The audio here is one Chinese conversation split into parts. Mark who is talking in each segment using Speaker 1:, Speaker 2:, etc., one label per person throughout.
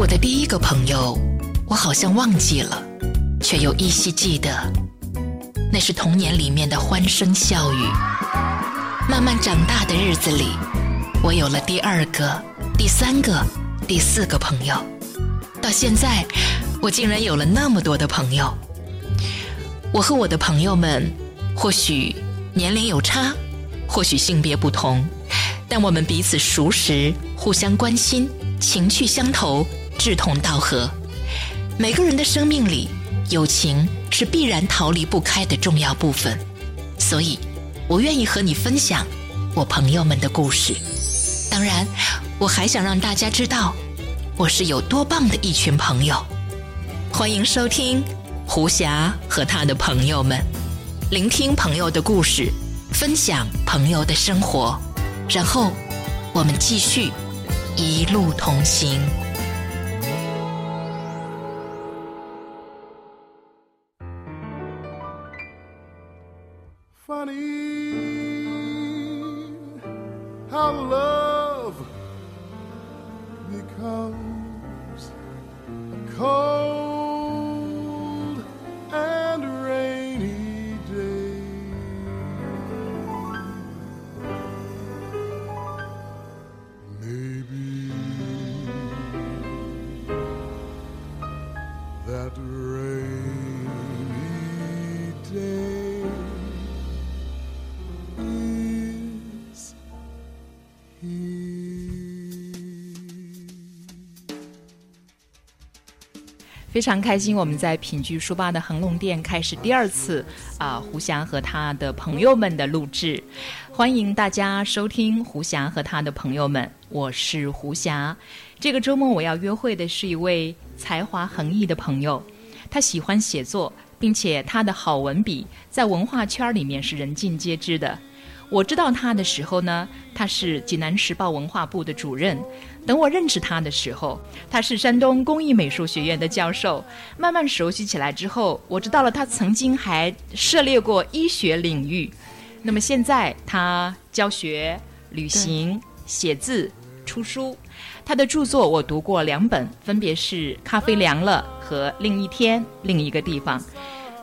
Speaker 1: 我的第一个朋友，我好像忘记了，却又依稀记得，那是童年里面的欢声笑语。慢慢长大的日子里，我有了第二个、第三个、第四个朋友，到现在，我竟然有了那么多的朋友。我和我的朋友们，或许年龄有差，或许性别不同，但我们彼此熟识，互相关心，情趣相投。志同道合，每个人的生命里，友情是必然逃离不开的重要部分。所以，我愿意和你分享我朋友们的故事。当然，我还想让大家知道，我是有多棒的一群朋友。欢迎收听胡霞和他的朋友们，聆听朋友的故事，分享朋友的生活，然后我们继续一路同行。funny how love. 非常开心，我们在品居书吧的恒隆店开始第二次啊，胡霞和他的朋友们的录制，欢迎大家收听胡霞和他的朋友们，我是胡霞。这个周末我要约会的是一位才华横溢的朋友，他喜欢写作，并且他的好文笔在文化圈里面是人尽皆知的。我知道他的时候呢，他是济南时报文化部的主任。等我认识他的时候，他是山东工艺美术学院的教授。慢慢熟悉起来之后，我知道了他曾经还涉猎过医学领域。那么现在他教学、旅行、写字、出书。他的著作我读过两本，分别是《咖啡凉了》和《另一天另一个地方》。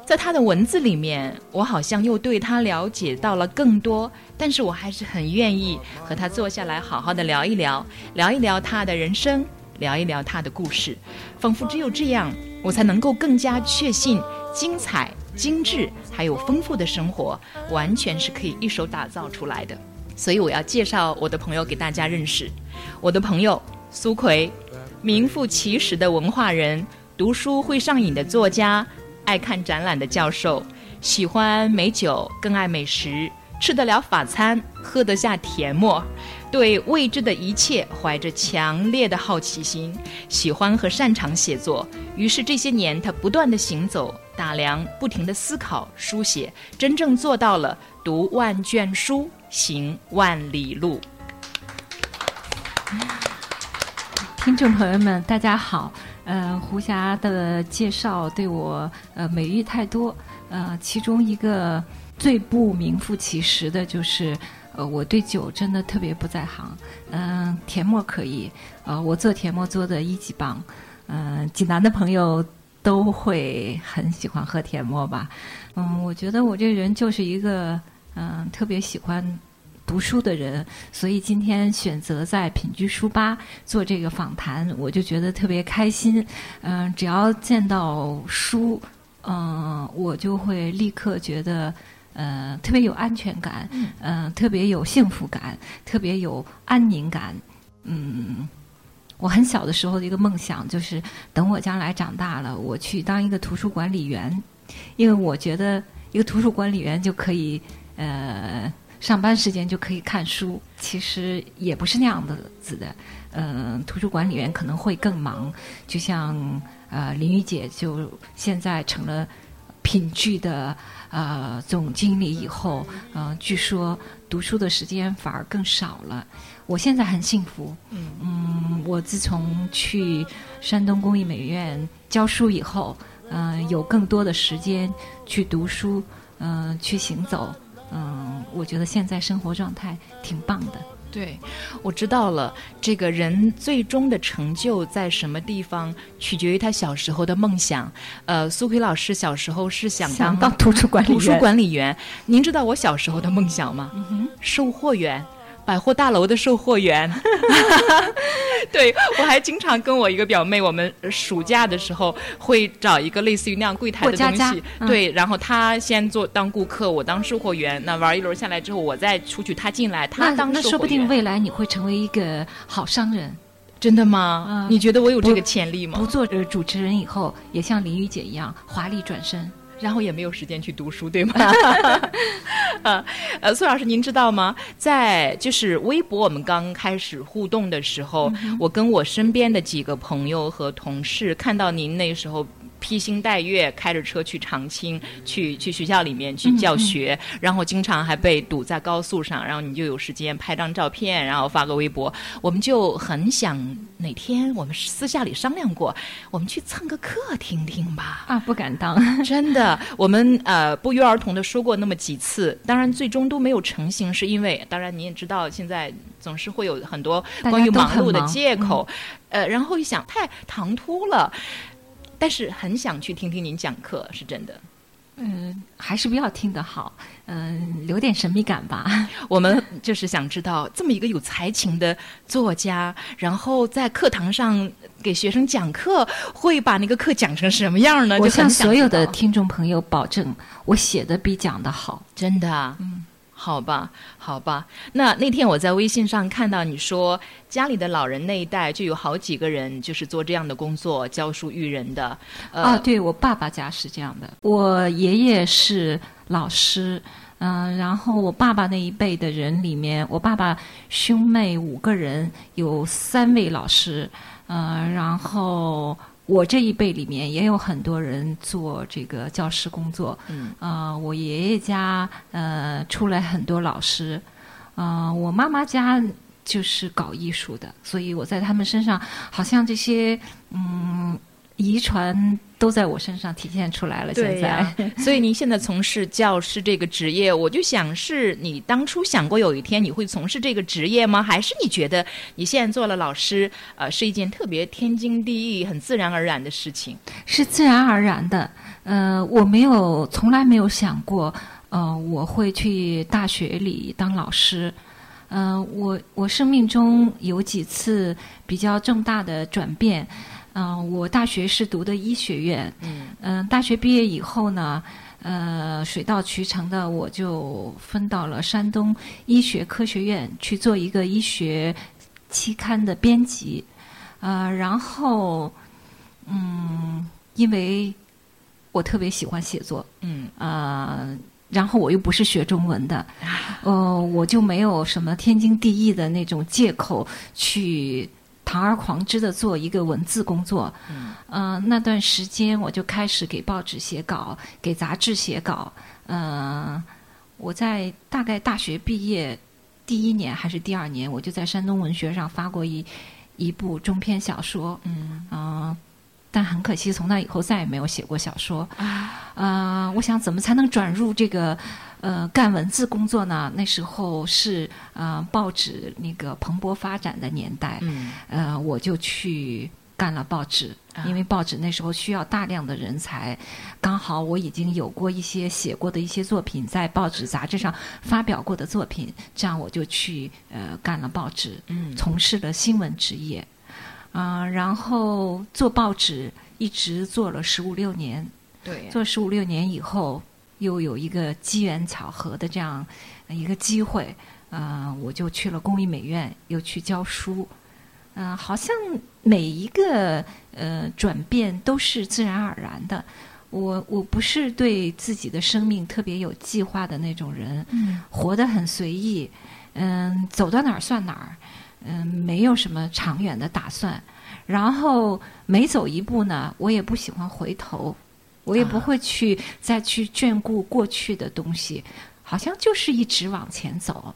Speaker 1: 在他的文字里面，我好像又对他了解到了更多，但是我还是很愿意和他坐下来好好的聊一聊，聊一聊他的人生，聊一聊他的故事，仿佛只有这样，我才能够更加确信，精彩、精致还有丰富的生活，完全是可以一手打造出来的。所以我要介绍我的朋友给大家认识，我的朋友苏奎，名副其实的文化人，读书会上瘾的作家。爱看展览的教授，喜欢美酒，更爱美食，吃得了法餐，喝得下甜沫，对未知的一切怀着强烈的好奇心，喜欢和擅长写作。于是这些年，他不断的行走、打量，不停的思考、书写，真正做到了读万卷书，行万里路。
Speaker 2: 听众朋友们，大家好。呃，胡霞的介绍对我呃美誉太多，呃，其中一个最不名副其实的就是，呃，我对酒真的特别不在行，嗯，甜沫可以，呃，我做甜沫做的一级棒，嗯，济南的朋友都会很喜欢喝甜沫吧，嗯，我觉得我这人就是一个嗯特别喜欢。读书的人，所以今天选择在品居书吧做这个访谈，我就觉得特别开心。嗯，只要见到书，嗯，我就会立刻觉得，呃，特别有安全感，嗯，特别有幸福感，特别有安宁感。嗯，我很小的时候的一个梦想就是，等我将来长大了，我去当一个图书管理员，因为我觉得一个图书管理员就可以，呃。上班时间就可以看书，其实也不是那样的子的。嗯，图书管理员可能会更忙，就像呃林雨姐就现在成了品剧的呃总经理以后，嗯，据说读书的时间反而更少了。我现在很幸福，嗯，我自从去山东工艺美院教书以后，嗯，有更多的时间去读书，嗯，去行走。嗯，我觉得现在生活状态挺棒的。
Speaker 1: 对，我知道了。这个人最终的成就在什么地方，取决于他小时候的梦想。呃，苏奎老师小时候是想当
Speaker 2: 当图书管理
Speaker 1: 图书管理员。您知道我小时候的梦想吗？
Speaker 2: 嗯哼，
Speaker 1: 售货员。百货大楼的售货员，对我还经常跟我一个表妹，我们暑假的时候会找一个类似于那样柜台的东西，对，然后她先做当顾客，我当售货员，那玩一轮下来之后，我再出去，她进来，她当
Speaker 2: 那说不定未来你会成为一个好商人，
Speaker 1: 真的吗？你觉得我有这个潜力吗？
Speaker 2: 不做主持人以后，也像林雨姐一样华丽转身。
Speaker 1: 然后也没有时间去读书，对吗？呃 呃，苏老师，您知道吗？在就是微博我们刚开始互动的时候，我跟我身边的几个朋友和同事看到您那时候。披星戴月开着车去长青，去去学校里面去教学，然后经常还被堵在高速上，然后你就有时间拍张照片，然后发个微博。我们就很想哪天我们私下里商量过，我们去蹭个课听听吧。
Speaker 2: 啊，不敢当，
Speaker 1: 真的，我们呃不约而同的说过那么几次，当然最终都没有成型，是因为当然你也知道，现在总是会有很多关于忙碌的借口，呃，然后一想太唐突了。但是很想去听听您讲课，是真的。
Speaker 2: 嗯，还是不要听的好。嗯，留点神秘感吧。
Speaker 1: 我们就是想知道，这么一个有才情的作家，然后在课堂上给学生讲课，会把那个课讲成什么样呢？
Speaker 2: 我向所有的听众朋友保证，我写的比讲的好，
Speaker 1: 真的。嗯。好吧，好吧。那那天我在微信上看到你说，家里的老人那一代就有好几个人就是做这样的工作，教书育人的。
Speaker 2: 啊，对我爸爸家是这样的。我爷爷是老师，嗯，然后我爸爸那一辈的人里面，我爸爸兄妹五个人，有三位老师，嗯，然后。我这一辈里面也有很多人做这个教师工作，嗯，啊，我爷爷家呃出来很多老师，啊，我妈妈家就是搞艺术的，所以我在他们身上好像这些嗯。遗传都在我身上体现出来了。现在，
Speaker 1: 所以您现在从事教师这个职业，我就想是你当初想过有一天你会从事这个职业吗？还是你觉得你现在做了老师，呃，是一件特别天经地义、很自然而然的事情？
Speaker 2: 是自然而然的。呃，我没有，从来没有想过，呃，我会去大学里当老师。嗯，我我生命中有几次比较重大的转变。嗯，我大学是读的医学院。嗯，嗯，大学毕业以后呢，呃，水到渠成的我就分到了山东医学科学院去做一个医学期刊的编辑。呃，然后，嗯，因为我特别喜欢写作。嗯，呃，然后我又不是学中文的，呃，我就没有什么天经地义的那种借口去。堂而皇之的做一个文字工作，嗯，那段时间我就开始给报纸写稿，给杂志写稿。嗯，我在大概大学毕业第一年还是第二年，我就在山东文学上发过一一部中篇小说。嗯，啊，但很可惜，从那以后再也没有写过小说。啊，我想怎么才能转入这个？呃，干文字工作呢，那时候是呃报纸那个蓬勃发展的年代，呃，我就去干了报纸，因为报纸那时候需要大量的人才，刚好我已经有过一些写过的一些作品，在报纸杂志上发表过的作品，这样我就去呃干了报纸，从事了新闻职业，啊，然后做报纸一直做了十五六年，
Speaker 1: 对，
Speaker 2: 做十五六年以后。又有一个机缘巧合的这样一个机会，啊，我就去了工艺美院，又去教书，嗯，好像每一个呃转变都是自然而然的。我我不是对自己的生命特别有计划的那种人，活得很随意，嗯，走到哪儿算哪儿，嗯，没有什么长远的打算。然后每走一步呢，我也不喜欢回头。我也不会去再去眷顾过去的东西，好像就是一直往前走。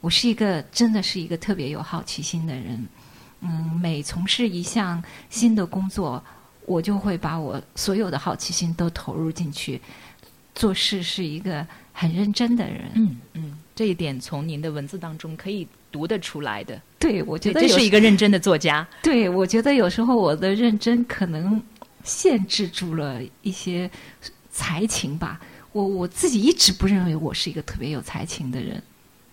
Speaker 2: 我是一个真的是一个特别有好奇心的人，嗯，每从事一项新的工作，我就会把我所有的好奇心都投入进去。做事是一个很认真的人，
Speaker 1: 嗯嗯，这一点从您的文字当中可以读得出来的。
Speaker 2: 对，我觉得
Speaker 1: 这是一个认真的作家。
Speaker 2: 对，我觉得有时候我的认真可能限制住了一些才情吧。我我自己一直不认为我是一个特别有才情的人。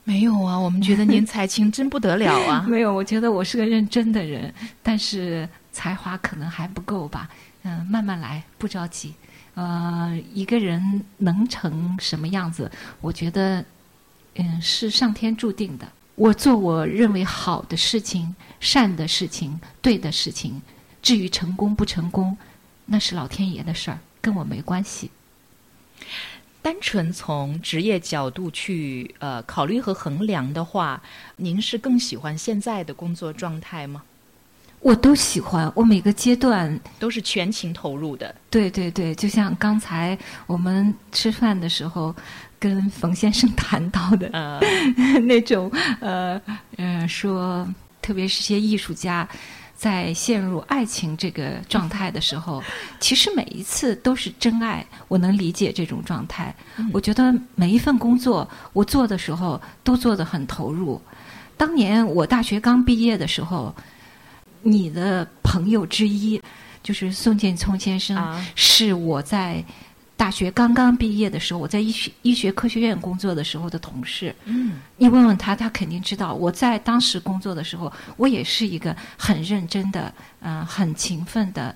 Speaker 1: 没有啊，我们觉得您才情真不得了啊。
Speaker 2: 没有，我觉得我是个认真的人，但是才华可能还不够吧。嗯，慢慢来，不着急。呃，一个人能成什么样子，我觉得，嗯，是上天注定的。我做我认为好的事情、善的事情、对的事情。至于成功不成功，那是老天爷的事儿，跟我没关系。
Speaker 1: 单纯从职业角度去呃考虑和衡量的话，您是更喜欢现在的工作状态吗？
Speaker 2: 我都喜欢，我每个阶段
Speaker 1: 都是全情投入的。
Speaker 2: 对对对，就像刚才我们吃饭的时候跟冯先生 谈到的 那种呃呃，说特别是些艺术家在陷入爱情这个状态的时候，其实每一次都是真爱。我能理解这种状态。我觉得每一份工作我做的时候都做得很投入。当年我大学刚毕业的时候。你的朋友之一就是宋建聪先生，是我在大学刚刚毕业的时候，我在医学医学科学院工作的时候的同事。嗯，你问问他，他肯定知道。我在当时工作的时候，我也是一个很认真的、嗯，很勤奋的，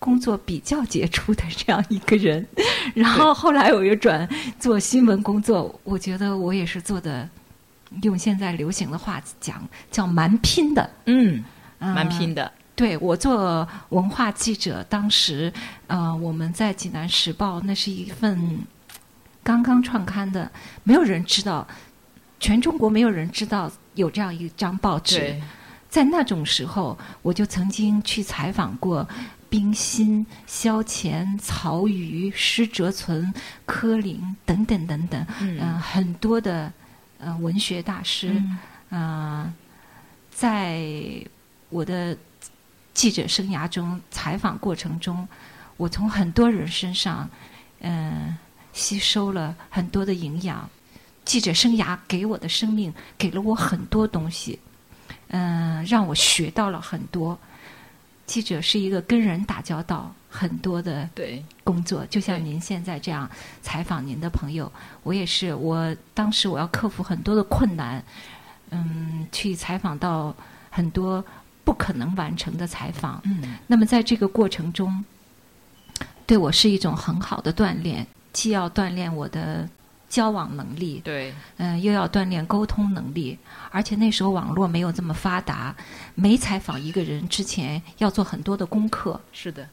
Speaker 2: 工作比较杰出的这样一个人。然后后来我又转做新闻工作，我觉得我也是做的，用现在流行的话讲，叫蛮拼的。嗯。
Speaker 1: 蛮拼的，
Speaker 2: 对我做文化记者，当时呃，我们在济南时报，那是一份刚刚创刊的，没有人知道，全中国没有人知道有这样一张报纸。在那种时候，我就曾经去采访过冰心、萧乾、曹禺、施哲存、柯林等等等等，嗯，很多的呃文学大师，嗯，在。我的记者生涯中，采访过程中，我从很多人身上，嗯，吸收了很多的营养。记者生涯给我的生命，给了我很多东西，嗯，让我学到了很多。记者是一个跟人打交道很多的工作，就像您现在这样采访您的朋友，我也是。我当时我要克服很多的困难，嗯，去采访到很多。不可能完成的采访，嗯，那么在这个过程中，对我是一种很好的锻炼，既要锻炼我的交往能力，
Speaker 1: 对，
Speaker 2: 嗯，又要锻炼沟通能力，而且那时候网络没有这么发达，没采访一个人之前要做很多的功课，
Speaker 1: 是的，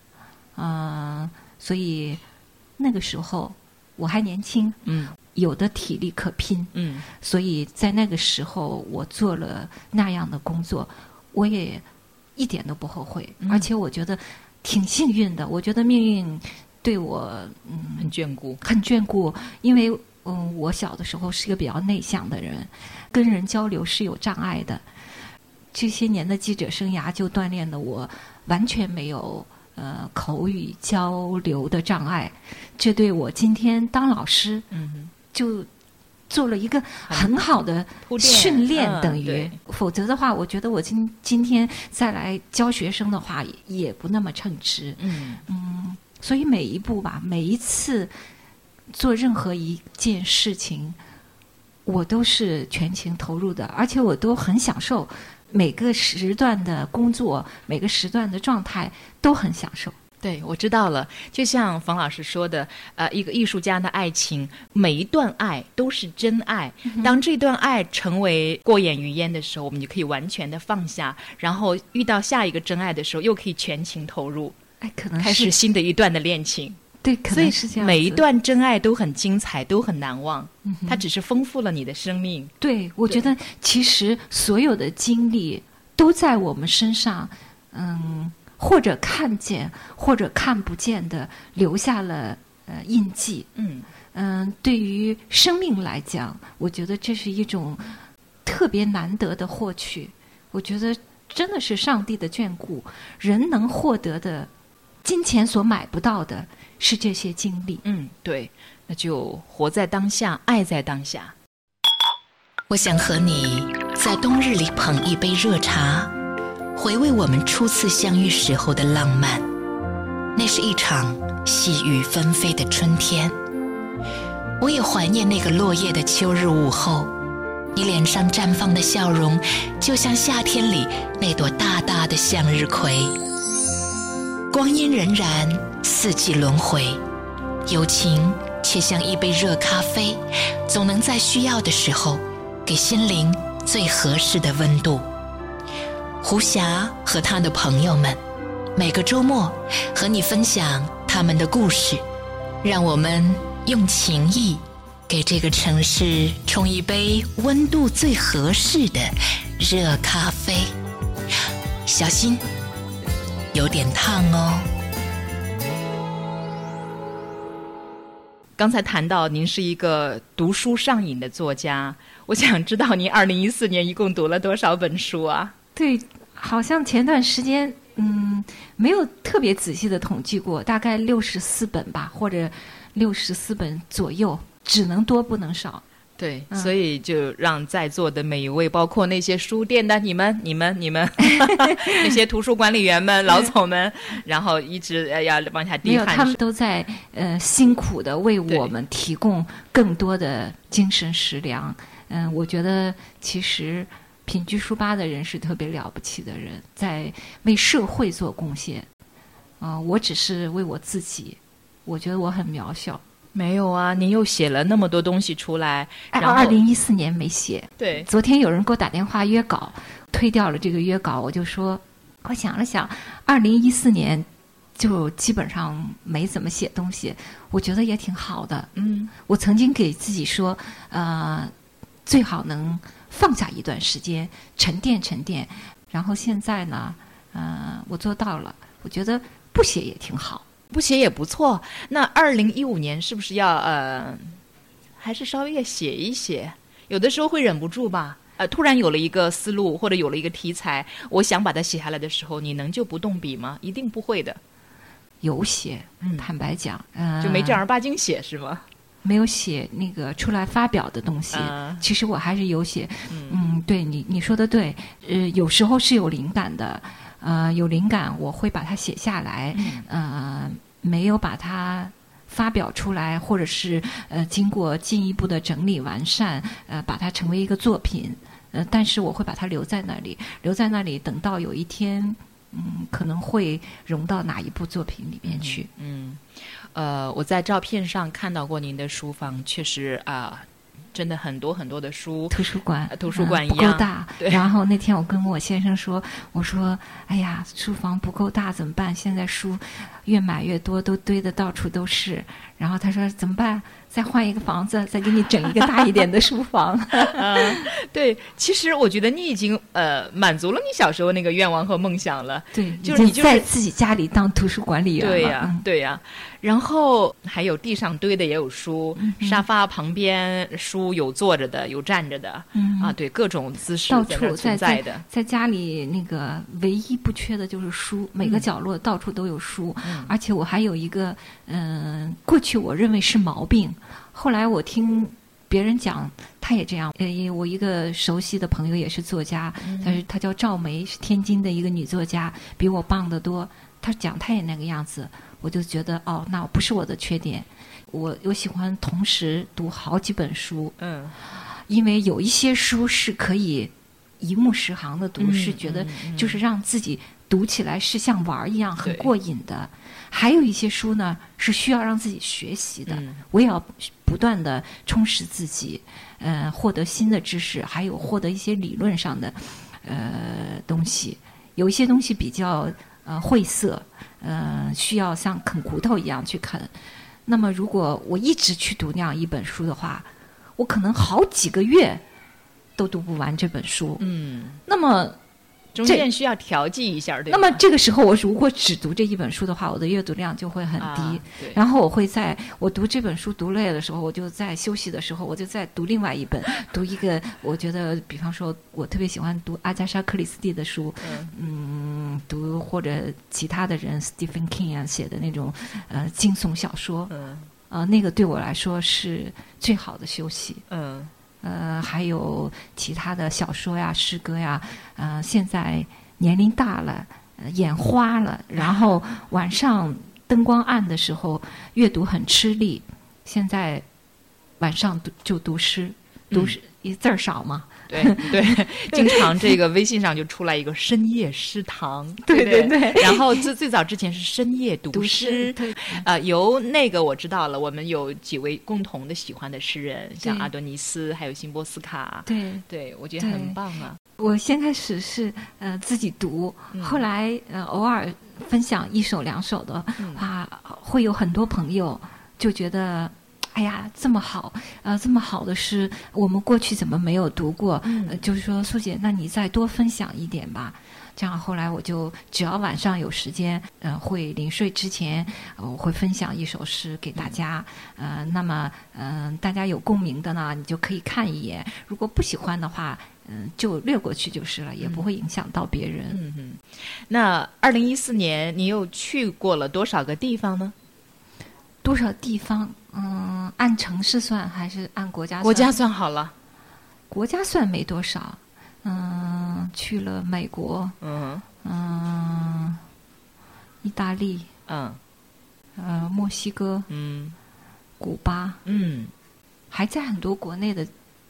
Speaker 2: 嗯，所以那个时候我还年轻，嗯，有的体力可拼，嗯，所以在那个时候我做了那样的工作。我也一点都不后悔，而且我觉得挺幸运的。我觉得命运对我嗯
Speaker 1: 很眷顾，
Speaker 2: 很眷顾。因为嗯，我小的时候是一个比较内向的人，跟人交流是有障碍的。这些年的记者生涯就锻炼了我，完全没有呃口语交流的障碍。这对我今天当老师，嗯，就。做了一个很好的训练，等于，否则的话，我觉得我今今天再来教学生的话，也不那么称职。嗯嗯，所以每一步吧，每一次做任何一件事情，我都是全情投入的，而且我都很享受每个时段的工作，每个时段的状态都很享受。
Speaker 1: 对，我知道了。就像冯老师说的，呃，一个艺术家的爱情，每一段爱都是真爱。当这段爱成为过眼云烟的时候，我们就可以完全的放下，然后遇到下一个真爱的时候，又可以全情投入。
Speaker 2: 哎，可能
Speaker 1: 开始新的一段的恋情。
Speaker 2: 对，可能是这样。
Speaker 1: 每一段真爱都很精彩，都很难忘。它只是丰富了你的生命。
Speaker 2: 对，我觉得其实所有的经历都在我们身上。嗯。或者看见，或者看不见的留下了呃印记。嗯嗯，对于生命来讲，我觉得这是一种特别难得的获取。我觉得真的是上帝的眷顾。人能获得的，金钱所买不到的，是这些经历。
Speaker 1: 嗯，对，那就活在当下，爱在当下。我想和你在冬日里捧一杯热茶，回味我们初次相遇时候的浪漫。那是一场细雨纷飞的春天。我也怀念那个落叶的秋日午后，你脸上绽放的笑容，就像夏天里那朵大大的向日葵。光阴荏苒，四季轮回，友情却像一杯热咖啡，总能在需要的时候，给心灵最合适的温度。胡霞和他的朋友们，每个周末和你分享他们的故事，让我们用情谊给这个城市冲一杯温度最合适的热咖啡。小心。有点烫哦。刚才谈到您是一个读书上瘾的作家，我想知道您二零一四年一共读了多少本书啊？
Speaker 2: 对，好像前段时间嗯没有特别仔细的统计过，大概六十四本吧，或者六十四本左右，只能多不能少。
Speaker 1: 对，所以就让在座的每一位，包括那些书店的你们、你们、你们，那些图书管理员们、老总们，然后一直要往下低
Speaker 2: 汗。他们都在呃辛苦的为我们提供更多的精神食粮。嗯，我觉得其实品居书吧的人是特别了不起的人，在为社会做贡献。啊，我只是为我自己，我觉得我很渺小。
Speaker 1: 没有啊，您又写了那么多东西出来，然后
Speaker 2: 二零一四年没写。
Speaker 1: 对，
Speaker 2: 昨天有人给我打电话约稿，推掉了这个约稿，我就说，我想了想，二零一四年就基本上没怎么写东西，我觉得也挺好的。嗯，我曾经给自己说，呃，最好能放下一段时间，沉淀沉淀。然后现在呢，呃，我做到了，我觉得不写也挺好。
Speaker 1: 不写也不错。那二零一五年是不是要呃，还是稍微要写一写？有的时候会忍不住吧。呃，突然有了一个思路或者有了一个题材，我想把它写下来的时候，你能就不动笔吗？一定不会的。
Speaker 2: 有写，坦白讲，
Speaker 1: 就没正儿八经写是吗？
Speaker 2: 没有写那个出来发表的东西。其实我还是有写。嗯，对你你说的对。呃，有时候是有灵感的。呃，有灵感我会把它写下来。呃。没有把它发表出来，或者是呃经过进一步的整理完善，呃把它成为一个作品，呃但是我会把它留在那里，留在那里，等到有一天，嗯可能会融到哪一部作品里面去。
Speaker 1: 嗯，呃我在照片上看到过您的书房，确实啊。真的很多很多的书，
Speaker 2: 图书馆，
Speaker 1: 图书馆一
Speaker 2: 样不够大。然后那天我跟我先生说：“我说，哎呀，书房不够大怎么办？现在书越买越多，都堆的到处都是。”然后他说：“怎么办？再换一个房子，再给你整一个大一点的书房。”
Speaker 1: 对，其实我觉得你已经呃满足了你小时候那个愿望和梦想了。
Speaker 2: 对，
Speaker 1: 就是你就
Speaker 2: 在自己家里当图书管理员
Speaker 1: 对呀，对呀。然后还有地上堆的也有书，沙发旁边书有坐着的，有站着的，嗯啊，对，各种姿势
Speaker 2: 到处
Speaker 1: 存在的。
Speaker 2: 在家里那个唯一不缺的就是书，每个角落到处都有书，而且我还有一个嗯，过去我认为是毛病，后来我听别人讲，他也这样。呃，我一个熟悉的朋友也是作家，但是他叫赵梅，是天津的一个女作家，比我棒得多。他讲他也那个样子。我就觉得哦，那不是我的缺点，我我喜欢同时读好几本书，嗯，因为有一些书是可以一目十行的读，是觉得就是让自己读起来是像玩儿一样很过瘾的，还有一些书呢是需要让自己学习的，我也要不断的充实自己，呃，获得新的知识，还有获得一些理论上的呃东西，有一些东西比较呃晦涩。呃，需要像啃骨头一样去啃。那么，如果我一直去读那样一本书的话，我可能好几个月都读不完这本书。嗯，那么。
Speaker 1: 中间需要调剂一下，对
Speaker 2: 那么这个时候，我如果只读这一本书的话，我的阅读量就会很低。然后我会在我读这本书读累的时候，我就在休息的时候，我就在读另外一本，读一个我觉得，比方说，我特别喜欢读阿加莎·克里斯蒂的书，嗯，读或者其他的人，Stephen King 啊写的那种呃惊悚小说，嗯，啊，那个对我来说是最好的休息。嗯。呃，还有其他的小说呀、诗歌呀。呃，现在年龄大了，眼花了，然后晚上灯光暗的时候阅读很吃力。现在晚上读就读诗，读诗一字儿少嘛。
Speaker 1: 对对，经常这个微信上就出来一个深夜诗堂，
Speaker 2: 对
Speaker 1: 对
Speaker 2: 对。
Speaker 1: 然后最最早之前是深夜读诗，呃，由那个我知道了，我们有几位共同的喜欢的诗人，像阿多尼斯，还有辛波斯卡，
Speaker 2: 对
Speaker 1: 对，我觉得很棒啊。
Speaker 2: 我先开始是呃自己读，后来呃偶尔分享一首两首的啊，会有很多朋友就觉得。哎呀，这么好，呃，这么好的诗，我们过去怎么没有读过？嗯，就是说，苏姐，那你再多分享一点吧。这样后来我就只要晚上有时间，呃，会临睡之前，我会分享一首诗给大家。呃，那么，嗯，大家有共鸣的呢，你就可以看一眼；如果不喜欢的话，嗯，就略过去就是了，也不会影响到别人。
Speaker 1: 嗯嗯。那二零一四年，你又去过了多少个地方呢？
Speaker 2: 多少地方？嗯，按城市算还是按国家？
Speaker 1: 国家算好了，
Speaker 2: 国家算没多少。嗯，去了美国，
Speaker 1: 嗯
Speaker 2: 嗯，意大利，
Speaker 1: 嗯，
Speaker 2: 呃，墨西哥，
Speaker 1: 嗯，
Speaker 2: 古巴，
Speaker 1: 嗯，
Speaker 2: 还在很多国内的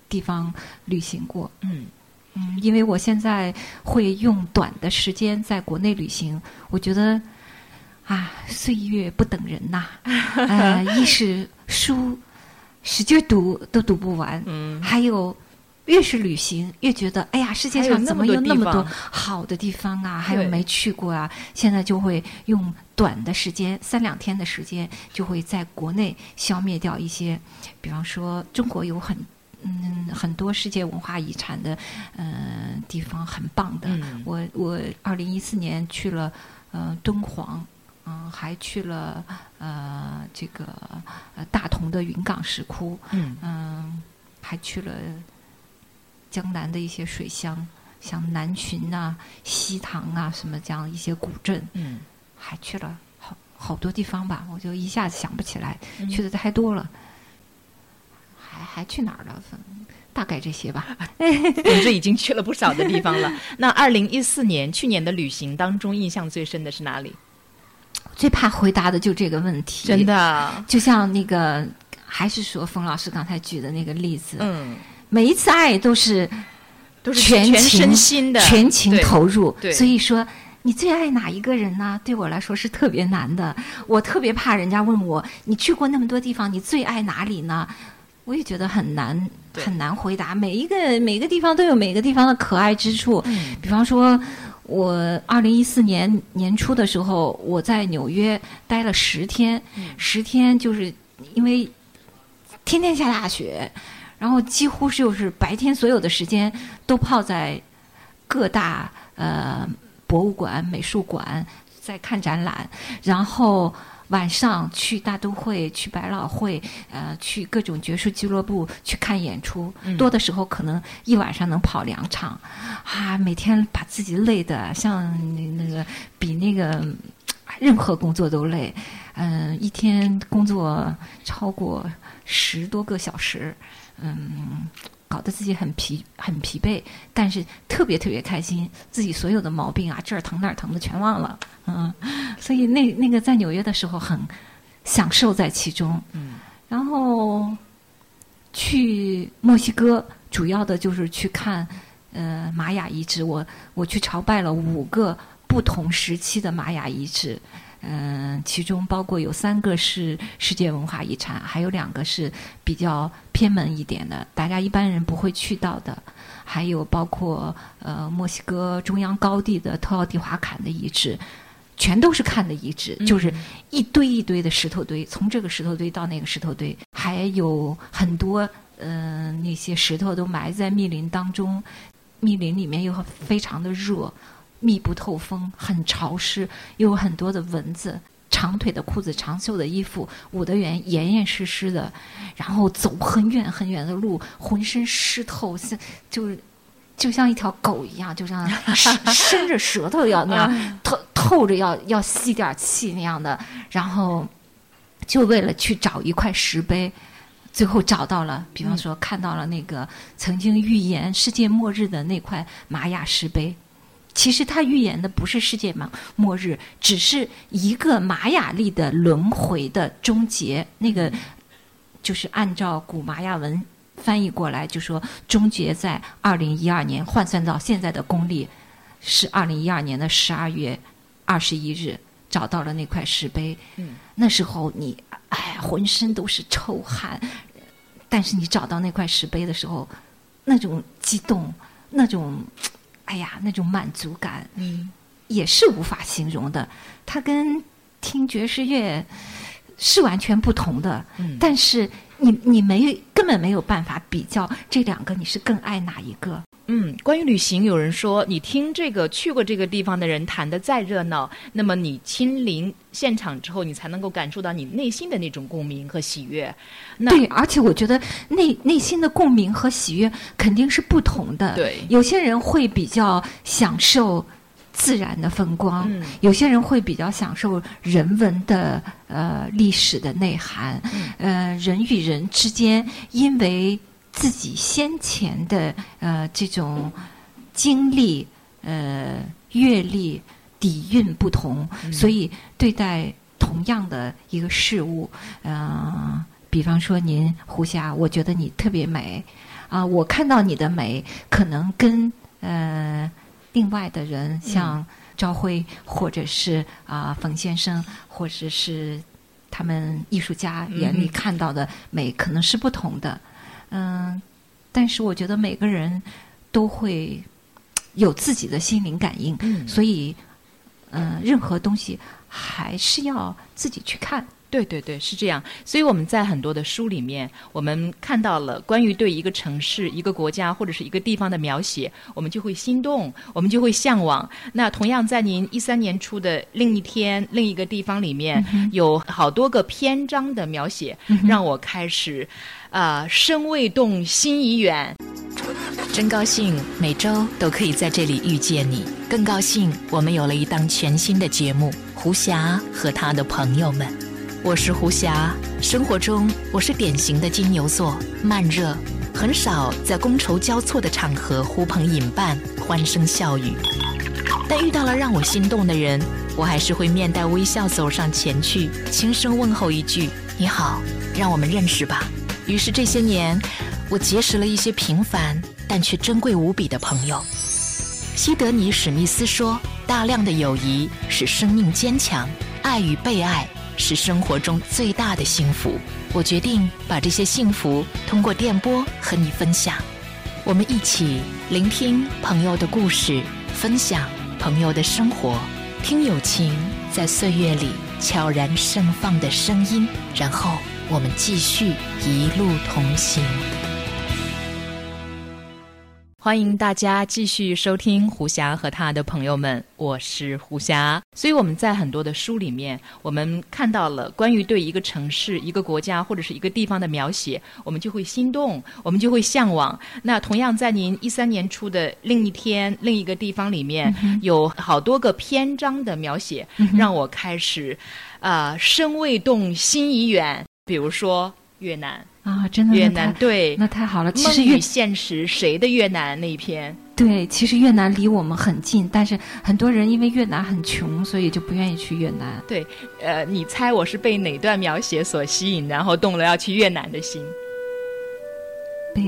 Speaker 2: 地方旅行过。
Speaker 1: 嗯
Speaker 2: 嗯，因为我现在会用短的时间在国内旅行，我觉得。啊，岁月不等人呐！呃，一是书使劲读都读不完，
Speaker 1: 嗯，
Speaker 2: 还有越是旅行越觉得，哎呀，世界上怎么有那么多好的地方啊？还有没去过啊？现在就会用短的时间，三两天的时间，就会在国内消灭掉一些，比方说中国有很嗯很多世界文化遗产的嗯地方，很棒的。我我二零一四年去了呃敦煌。嗯，还去了呃这个呃大同的云冈石窟，
Speaker 1: 嗯。
Speaker 2: 还去了江南的一些水乡，像南浔啊、西塘啊什么这样一些古镇，
Speaker 1: 嗯，
Speaker 2: 还去了好好多地方吧，我就一下子想不起来，去的太多了，还还去哪儿了？大概这些吧，
Speaker 1: 总之已经去了不少的地方了。那二零一四年去年的旅行当中，印象最深的是哪里？
Speaker 2: 最怕回答的就这个问题，
Speaker 1: 真的，
Speaker 2: 就像那个，还是说冯老师刚才举的那个例子，
Speaker 1: 嗯，
Speaker 2: 每一次爱都是
Speaker 1: 都是
Speaker 2: 全
Speaker 1: 身心的。
Speaker 2: 全情投入，所以说你最爱哪一个人呢？对我来说是特别难的，我特别怕人家问我，你去过那么多地方，你最爱哪里呢？我也觉得很难很难回答，每一个每个地方都有每个地方的可爱之处，
Speaker 1: 嗯，
Speaker 2: 比方说。我二零一四年年初的时候，我在纽约待了十天，十天就是因为天天下大雪，然后几乎就是白天所有的时间都泡在各大呃博物馆、美术馆在看展览，然后。晚上去大都会、去百老汇，呃，去各种爵士俱乐部去看演出，多的时候可能一晚上能跑两场，啊，每天把自己累的像那个比那个任何工作都累，嗯，一天工作超过十多个小时，嗯。搞得自己很疲很疲惫，但是特别特别开心，自己所有的毛病啊这儿疼那儿疼的全忘了，嗯，所以那那个在纽约的时候很享受在其中，
Speaker 1: 嗯，
Speaker 2: 然后去墨西哥主要的就是去看呃玛雅遗址，我我去朝拜了五个不同时期的玛雅遗址。嗯，其中包括有三个是世界文化遗产，还有两个是比较偏门一点的，大家一般人不会去到的。还有包括呃墨西哥中央高地的特奥蒂华坎的遗址，全都是看的遗址，就是一堆一堆的石头堆，从这个石头堆到那个石头堆，还有很多嗯那些石头都埋在密林当中，密林里面又非常的热。密不透风，很潮湿，又有很多的蚊子。长腿的裤子，长袖的衣服，捂得严严严实实的。然后走很远很远的路，浑身湿透，像就是就像一条狗一样，就像伸 着舌头要那样透透着要要吸点气那样的。然后就为了去找一块石碑，最后找到了，比方说看到了那个曾经预言世界末日的那块玛雅石碑。其实他预言的不是世界末末日，只是一个玛雅历的轮回的终结。那个就是按照古玛雅文翻译过来，就说终结在二零一二年，换算到现在的公历是二零一二年的十二月二十一日找到了那块石碑。
Speaker 1: 嗯，
Speaker 2: 那时候你哎，浑身都是臭汗，但是你找到那块石碑的时候，那种激动，那种。哎呀，那种满足感，
Speaker 1: 嗯，
Speaker 2: 也是无法形容的。它跟听爵士乐是完全不同的，
Speaker 1: 嗯，
Speaker 2: 但是你你没根本没有办法比较这两个，你是更爱哪一个？
Speaker 1: 嗯，关于旅行，有人说你听这个去过这个地方的人谈的再热闹，那么你亲临现场之后，你才能够感受到你内心的那种共鸣和喜悦。
Speaker 2: 对，而且我觉得内内心的共鸣和喜悦肯定是不同的。
Speaker 1: 对，
Speaker 2: 有些人会比较享受自然的风光，
Speaker 1: 嗯，
Speaker 2: 有些人会比较享受人文的呃历史的内涵，
Speaker 1: 嗯，
Speaker 2: 呃，人与人之间因为。自己先前的呃这种经历、呃阅历、底蕴不同，所以对待同样的一个事物，嗯，比方说您胡霞，我觉得你特别美啊，我看到你的美，可能跟呃另外的人，像朝辉或者是啊冯先生，或者是他们艺术家眼里看到的美，可能是不同的。嗯，但是我觉得每个人都会有自己的心灵感应，所以，嗯，任何东西还是要自己去看。
Speaker 1: 对对对，是这样。所以我们在很多的书里面，我们看到了关于对一个城市、一个国家或者是一个地方的描写，我们就会心动，我们就会向往。那同样在您一三年出的《另一天》另一个地方里面，有好多个篇章的描写，让我开始。啊，身未动，心已远。真高兴，每周都可以在这里遇见你。更高兴，我们有了一档全新的节目《胡霞和他的朋友们》。我是胡霞，生活中我是典型的金牛座，慢热，很少在觥筹交错的场合呼朋引伴、欢声笑语。但遇到了让我心动的人，我还是会面带微笑走上前去，轻声问候一句：“你好，让我们认识吧。”于是这些年，我结识了一些平凡但却珍贵无比的朋友。西德尼·史密斯说：“大量的友谊使生命坚强，爱与被爱是生活中最大的幸福。”我决定把这些幸福通过电波和你分享。我们一起聆听朋友的故事，分享朋友的生活，听友情在岁月里悄然盛放的声音，然后。我们继续一路同行。欢迎大家继续收听胡霞和他的朋友们，我是胡霞。所以我们在很多的书里面，我们看到了关于对一个城市、一个国家或者是一个地方的描写，我们就会心动，我们就会向往。那同样在您一三年出的《另一天》另一个地方里面，有好多个篇章的描写，让我开始啊，身未动，心已远。比如说越南
Speaker 2: 啊，真的
Speaker 1: 越南对，
Speaker 2: 那太好了。
Speaker 1: 其实与现实，谁的越南那一篇？
Speaker 2: 对，其实越南离我们很近，但是很多人因为越南很穷，所以就不愿意去越南。
Speaker 1: 对，呃，你猜我是被哪段描写所吸引，然后动了要去越南的心？
Speaker 2: 被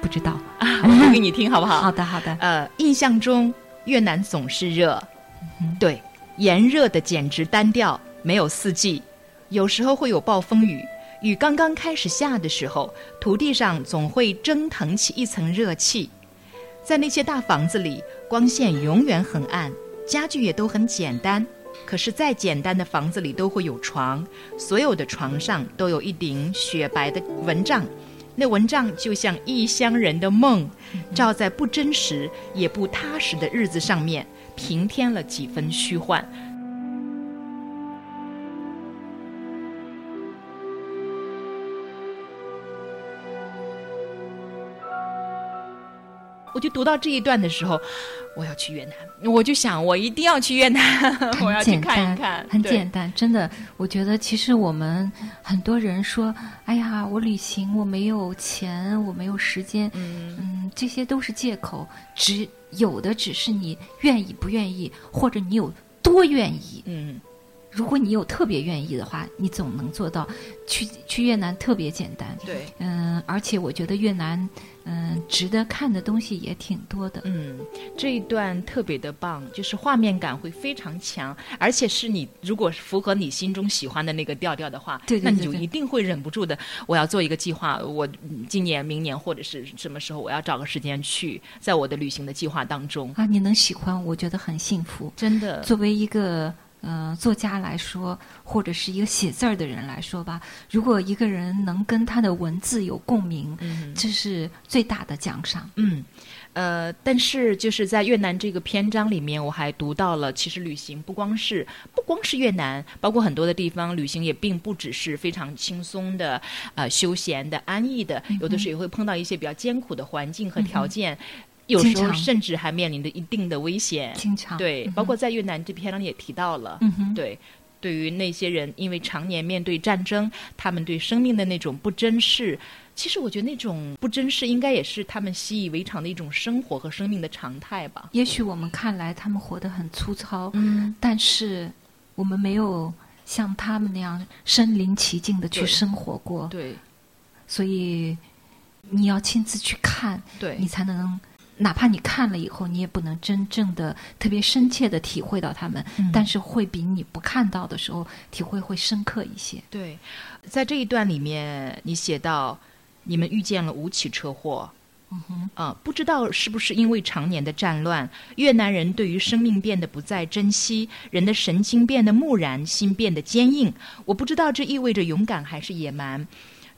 Speaker 2: 不知道
Speaker 1: 啊，我读给你听好不好？
Speaker 2: 好的，好的。
Speaker 1: 呃，印象中越南总是热，对，炎热的简直单调，没有四季。有时候会有暴风雨，雨刚刚开始下的时候，土地上总会蒸腾起一层热气。在那些大房子里，光线永远很暗，家具也都很简单。可是再简单的房子里都会有床，所有的床上都有一顶雪白的蚊帐，那蚊帐就像异乡人的梦，照在不真实也不踏实的日子上面，平添了几分虚幻。就读到这一段的时候，我要去越南，我就想我一定要去越南，我要去看一看。
Speaker 2: 很简单，真的，我觉得其实我们很多人说，哎呀，我旅行我没有钱，我没有时间，嗯。嗯，这些都是借口，只有的只是你愿意不愿意，或者你有多愿意，
Speaker 1: 嗯。
Speaker 2: 如果你有特别愿意的话，你总能做到。去去越南特别简单，
Speaker 1: 对，
Speaker 2: 嗯，而且我觉得越南，嗯，值得看的东西也挺多的。
Speaker 1: 嗯，这一段特别的棒，就是画面感会非常强，而且是你如果符合你心中喜欢的那个调调的话，
Speaker 2: 对，
Speaker 1: 那你就一定会忍不住的。我要做一个计划，我今年、明年或者是什么时候，我要找个时间去，在我的旅行的计划当中
Speaker 2: 啊，你能喜欢，我觉得很幸福，
Speaker 1: 真的。
Speaker 2: 作为一个。呃，作家来说，或者是一个写字儿的人来说吧，如果一个人能跟他的文字有共鸣，这是最大的奖赏。
Speaker 1: 嗯，呃，但是就是在越南这个篇章里面，我还读到了，其实旅行不光是不光是越南，包括很多的地方，旅行也并不只是非常轻松的、呃休闲的、安逸的，有的时候也会碰到一些比较艰苦的环境和条件。有时候甚至还面临着一定的危险，
Speaker 2: 经常。
Speaker 1: 对，包括在越南这篇章里也提到了，对，对于那些人，因为常年面对战争，他们对生命的那种不珍视，其实我觉得那种不珍视，应该也是他们习以为常的一种生活和生命的常态吧。
Speaker 2: 也许我们看来他们活得很粗糙，嗯，但是我们没有像他们那样身临其境的去生活过，
Speaker 1: 对，
Speaker 2: 所以你要亲自去看，
Speaker 1: 对。
Speaker 2: 你才能。哪怕你看了以后，你也不能真正的、特别深切的体会到他们，但是会比你不看到的时候体会会深刻一些。
Speaker 1: 对，在这一段里面，你写到你们遇见了五起车祸，
Speaker 2: 嗯哼，
Speaker 1: 啊，不知道是不是因为常年的战乱，越南人对于生命变得不再珍惜，人的神经变得木然，心变得坚硬。我不知道这意味着勇敢还是野蛮。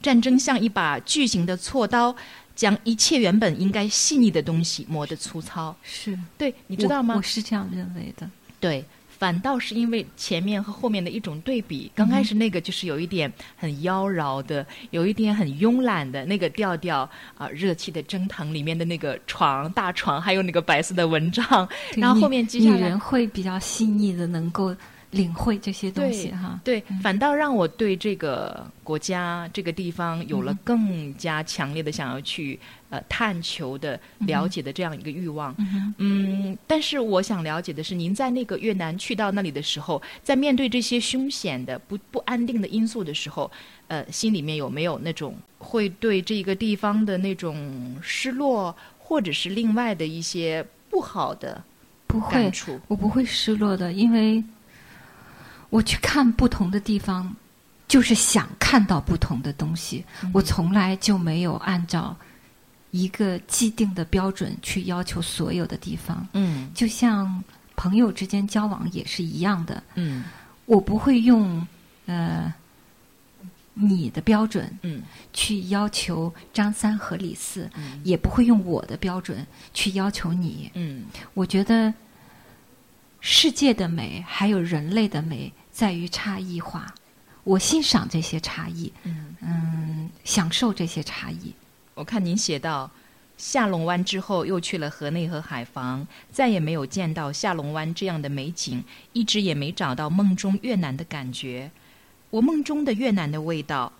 Speaker 1: 战争像一把巨型的锉刀。将一切原本应该细腻的东西磨得粗糙，
Speaker 2: 是
Speaker 1: 对，你知道吗？
Speaker 2: 我是这样认为的。
Speaker 1: 对，反倒是因为前面和后面的一种对比，刚开始那个就是有一点很妖娆的，有一点很慵懒的那个调调啊，热气的蒸腾里面的那个床大床，还有那个白色的蚊帐，然后后面接下
Speaker 2: 来女人会比较细腻的，能够。领会这些东西哈，
Speaker 1: 对，反倒让我对这个国家、这个地方有了更加强烈的想要去呃探求的、了解的这样一个欲望。嗯，但是我想了解的是，您在那个越南去到那里的时候，在面对这些凶险的、不不安定的因素的时候，呃，心里面有没有那种会对这个地方的那种失落，或者是另外的一些不好的
Speaker 2: 不会，我不会失落的，因为。我去看不同的地方，就是想看到不同的东西。我从来就没有按照一个既定的标准去要求所有的地方。
Speaker 1: 嗯，
Speaker 2: 就像朋友之间交往也是一样的。
Speaker 1: 嗯，
Speaker 2: 我不会用呃你的标准
Speaker 1: 嗯
Speaker 2: 去要求张三和李四，也不会用我的标准去要求你。
Speaker 1: 嗯，
Speaker 2: 我觉得。世界的美，还有人类的美，在于差异化。我欣赏这些差异，嗯，享受这些差异。
Speaker 1: 我看您写到，下龙湾之后又去了河内和海防，再也没有见到下龙湾这样的美景，一直也没找到梦中越南的感觉。我梦中的越南的味道。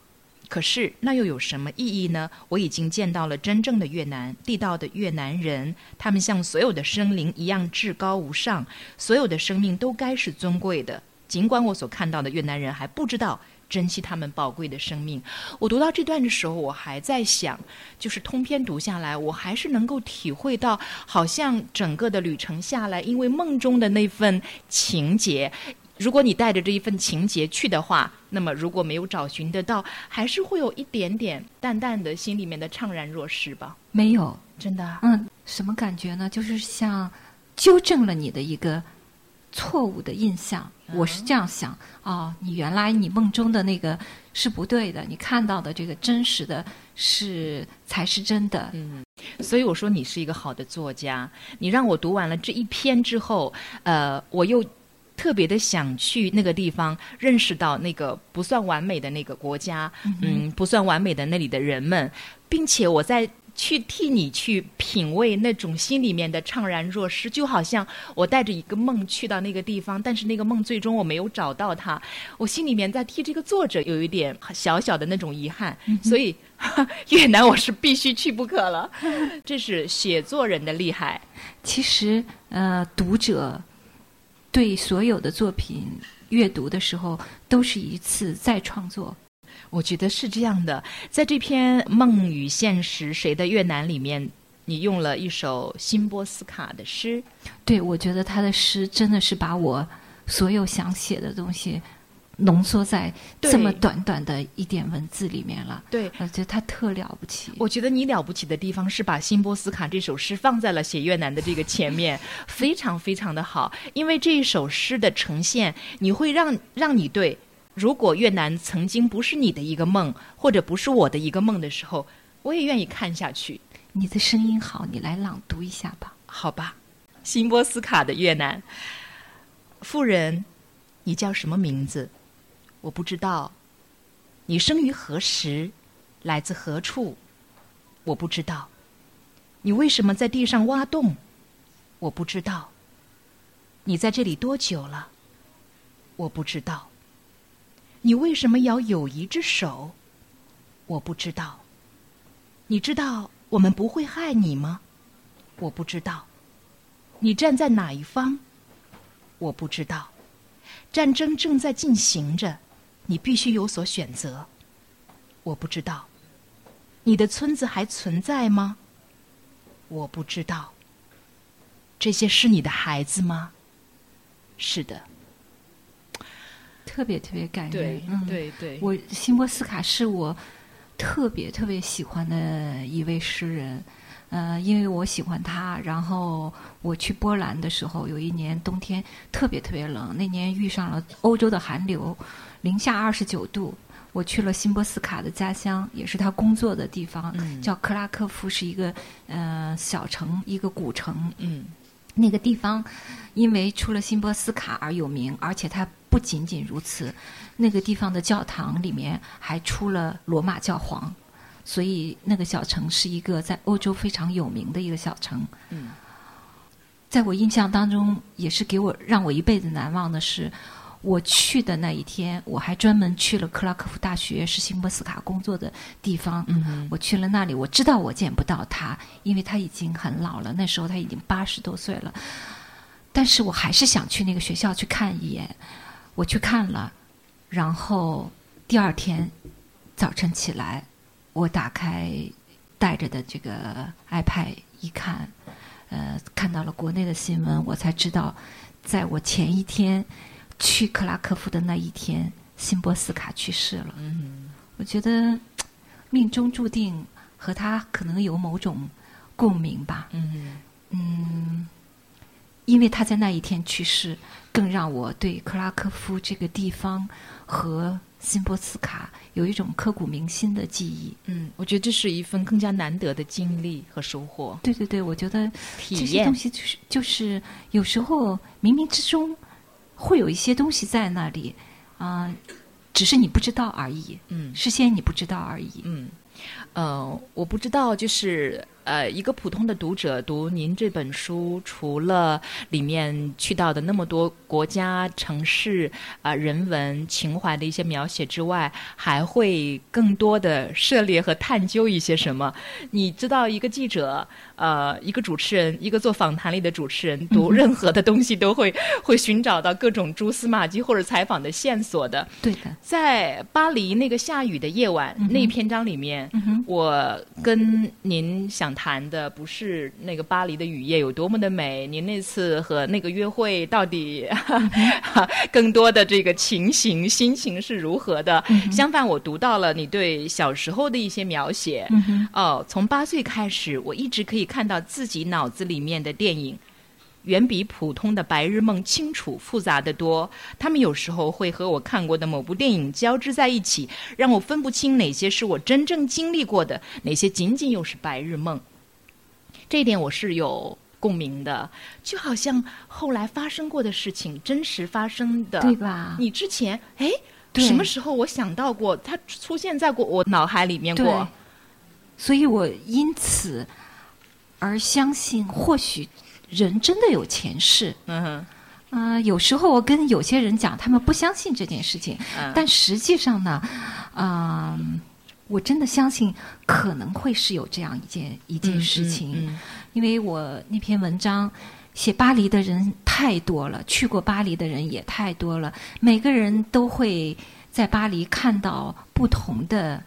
Speaker 1: 可是那又有什么意义呢？我已经见到了真正的越南，地道的越南人，他们像所有的生灵一样至高无上，所有的生命都该是尊贵的。尽管我所看到的越南人还不知道珍惜他们宝贵的生命，我读到这段的时候，我还在想，就是通篇读下来，我还是能够体会到，好像整个的旅程下来，因为梦中的那份情节。如果你带着这一份情节去的话，那么如果没有找寻得到，还是会有一点点淡淡的心里面的怅然若失吧？
Speaker 2: 没有，
Speaker 1: 真的。
Speaker 2: 嗯，什么感觉呢？就是像纠正了你的一个错误的印象。我是这样想哦，你原来你梦中的那个是不对的，你看到的这个真实的是才是真的。
Speaker 1: 嗯，所以我说你是一个好的作家。你让我读完了这一篇之后，呃，我又。特别的想去那个地方，认识到那个不算完美的那个国家，嗯，不算完美的那里的人们，并且我在去替你去品味那种心里面的怅然若失，就好像我带着一个梦去到那个地方，但是那个梦最终我没有找到它，我心里面在替这个作者有一点小小的那种遗憾，所以 越南我是必须去不可了。这是写作人的厉害。
Speaker 2: 其实，呃，读者对所有的作品阅读的时候，都是一次再创作。
Speaker 1: 我觉得是这样的，在这篇《梦与现实谁的越南》里面，你用了一首辛波斯卡的诗。
Speaker 2: 对，我觉得他的诗真的是把我所有想写的东西浓缩在这么短短的一点文字里面了。
Speaker 1: 对，
Speaker 2: 我觉得他特了不起。
Speaker 1: 我觉得你了不起的地方是把辛波斯卡这首诗放在了写越南的这个前面，非常非常的好。因为这一首诗的呈现，你会让让你对。如果越南曾经不是你的一个梦，或者不是我的一个梦的时候，我也愿意看下去。
Speaker 2: 你的声音好，你来朗读一下吧。
Speaker 1: 好吧，辛波斯卡的越南。妇人，你叫什么名字？我不知道。你生于何时？来自何处？我不知道。你为什么在地上挖洞？我不知道。你在这里多久了？我不知道。你为什么要有一只手？我不知道。你知道我们不会害你吗？我不知道。你站在哪一方？我不知道。战争正在进行着，你必须有所选择。我不知道。你的村子还存在吗？我不知道。这些是你的孩子吗？是的。
Speaker 2: 特别特别感人，
Speaker 1: 嗯，对对，
Speaker 2: 我辛波斯卡是我特别特别喜欢的一位诗人，呃，因为我喜欢他，然后我去波兰的时候，有一年冬天特别特别冷，那年遇上了欧洲的寒流，零下二十九度，我去了辛波斯卡的家乡，也是他工作的地方，叫克拉科夫，是一个呃小城，一个古城，
Speaker 1: 嗯，
Speaker 2: 那个地方因为出了辛波斯卡而有名，而且它。不仅仅如此，那个地方的教堂里面还出了罗马教皇，所以那个小城是一个在欧洲非常有名的一个小城。
Speaker 1: 嗯，
Speaker 2: 在我印象当中，也是给我让我一辈子难忘的是，我去的那一天，我还专门去了克拉科夫大学，是辛波斯卡工作的地方。
Speaker 1: 嗯，
Speaker 2: 我去了那里，我知道我见不到他，因为他已经很老了，那时候他已经八十多岁了。但是我还是想去那个学校去看一眼。我去看了，然后第二天早晨起来，我打开带着的这个 iPad 一看，呃，看到了国内的新闻，我才知道，在我前一天去克拉科夫的那一天，辛波斯卡去世了。
Speaker 1: 嗯，
Speaker 2: 我觉得命中注定和他可能有某种共鸣吧。
Speaker 1: 嗯
Speaker 2: 嗯，因为他在那一天去世。更让我对克拉科夫这个地方和辛波斯卡有一种刻骨铭心的记忆。
Speaker 1: 嗯，我觉得这是一份更加难得的经历和收获。
Speaker 2: 对对对，我觉得这些东西就是就是有时候冥冥之中会有一些东西在那里啊，只是你不知道而已。
Speaker 1: 嗯，
Speaker 2: 事先你不知道而已。
Speaker 1: 嗯，呃，我不知道就是。呃，一个普通的读者读您这本书，除了里面去到的那么多国家、城市啊、人文情怀的一些描写之外，还会更多的涉猎和探究一些什么？你知道，一个记者，呃，一个主持人，一个做访谈里的主持人，读任何的东西都会会寻找到各种蛛丝马迹或者采访的线索的。
Speaker 2: 对的，
Speaker 1: 在巴黎那个下雨的夜晚那篇章里面，我跟您想。谈的不是那个巴黎的雨夜有多么的美，您那次和那个约会到底 更多的这个情形、心情是如何的？相反，我读到了你对小时候的一些描写。哦，从八岁开始，我一直可以看到自己脑子里面的电影。远比普通的白日梦清楚复杂的多。他们有时候会和我看过的某部电影交织在一起，让我分不清哪些是我真正经历过的，哪些仅仅又是白日梦。这一点我是有共鸣的，就好像后来发生过的事情，真实发生的，
Speaker 2: 对吧？
Speaker 1: 你之前哎，什么时候我想到过，它出现在过我脑海里面过？
Speaker 2: 所以我因此而相信，或许人真的有前世。
Speaker 1: 嗯哼，
Speaker 2: 呃，有时候我跟有些人讲，他们不相信这件事情，
Speaker 1: 嗯。
Speaker 2: 但实际上呢，嗯、我真的相信可能会是有这样一件一件事情，
Speaker 1: 嗯。
Speaker 2: 因为我那篇文章写巴黎的人太多了，去过巴黎的人也太多了，每个人都会在巴黎看到不同的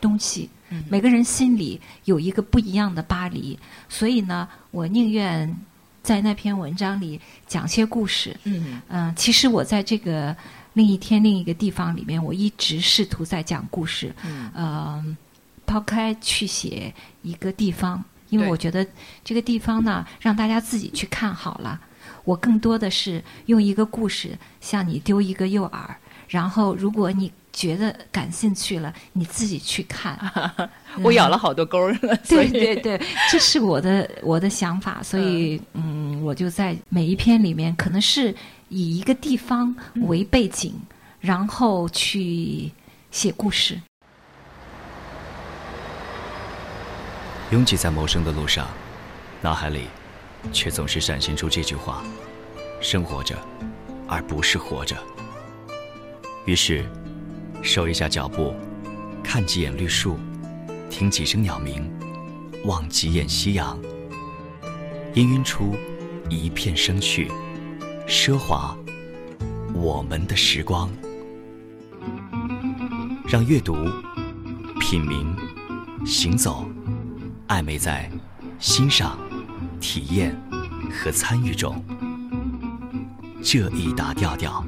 Speaker 2: 东西，
Speaker 1: 嗯
Speaker 2: 每个人心里有一个不一样的巴黎，所以呢，我宁愿在那篇文章里讲些故事。
Speaker 1: 嗯
Speaker 2: 嗯、其实我在这个另一天另一个地方里面，我一直试图在讲故事。
Speaker 1: 嗯
Speaker 2: 呃，抛开去写一个地方，因为我觉得这个地方呢，让大家自己去看好了。我更多的是用一个故事向你丢一个诱饵，然后如果你觉得感兴趣了，你自己去看。
Speaker 1: 我咬了好多钩了，
Speaker 2: 对对对，这是我的我的想法，所以嗯，我就在每一篇里面，可能是以一个地方为背景，然后去写故事。
Speaker 3: 拥挤在谋生的路上，脑海里却总是闪现出这句话：生活着，而不是活着。于是，收一下脚步，看几眼绿树，听几声鸟鸣，望几眼夕阳，氤氲出一片生趣，奢华我们的时光。让阅读、品茗、行走。暧昧在欣赏、体验和参与中，这一打调调。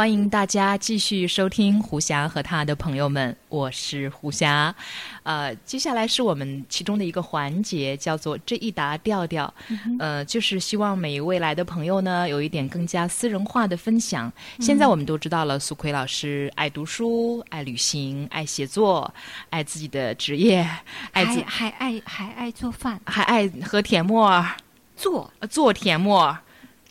Speaker 1: 欢迎大家继续收听胡霞和他的朋友们，我是胡霞。呃，接下来是我们其中的一个环节，叫做这一答调调。呃，就是希望每一位来的朋友呢，有一点更加私人化的分享。现在我们都知道了，苏奎老师爱读书、爱旅行、爱写作、爱自己的职业，爱自
Speaker 2: 还还爱还爱做饭，
Speaker 1: 还爱喝甜沫儿，
Speaker 2: 做
Speaker 1: 呃做甜沫儿，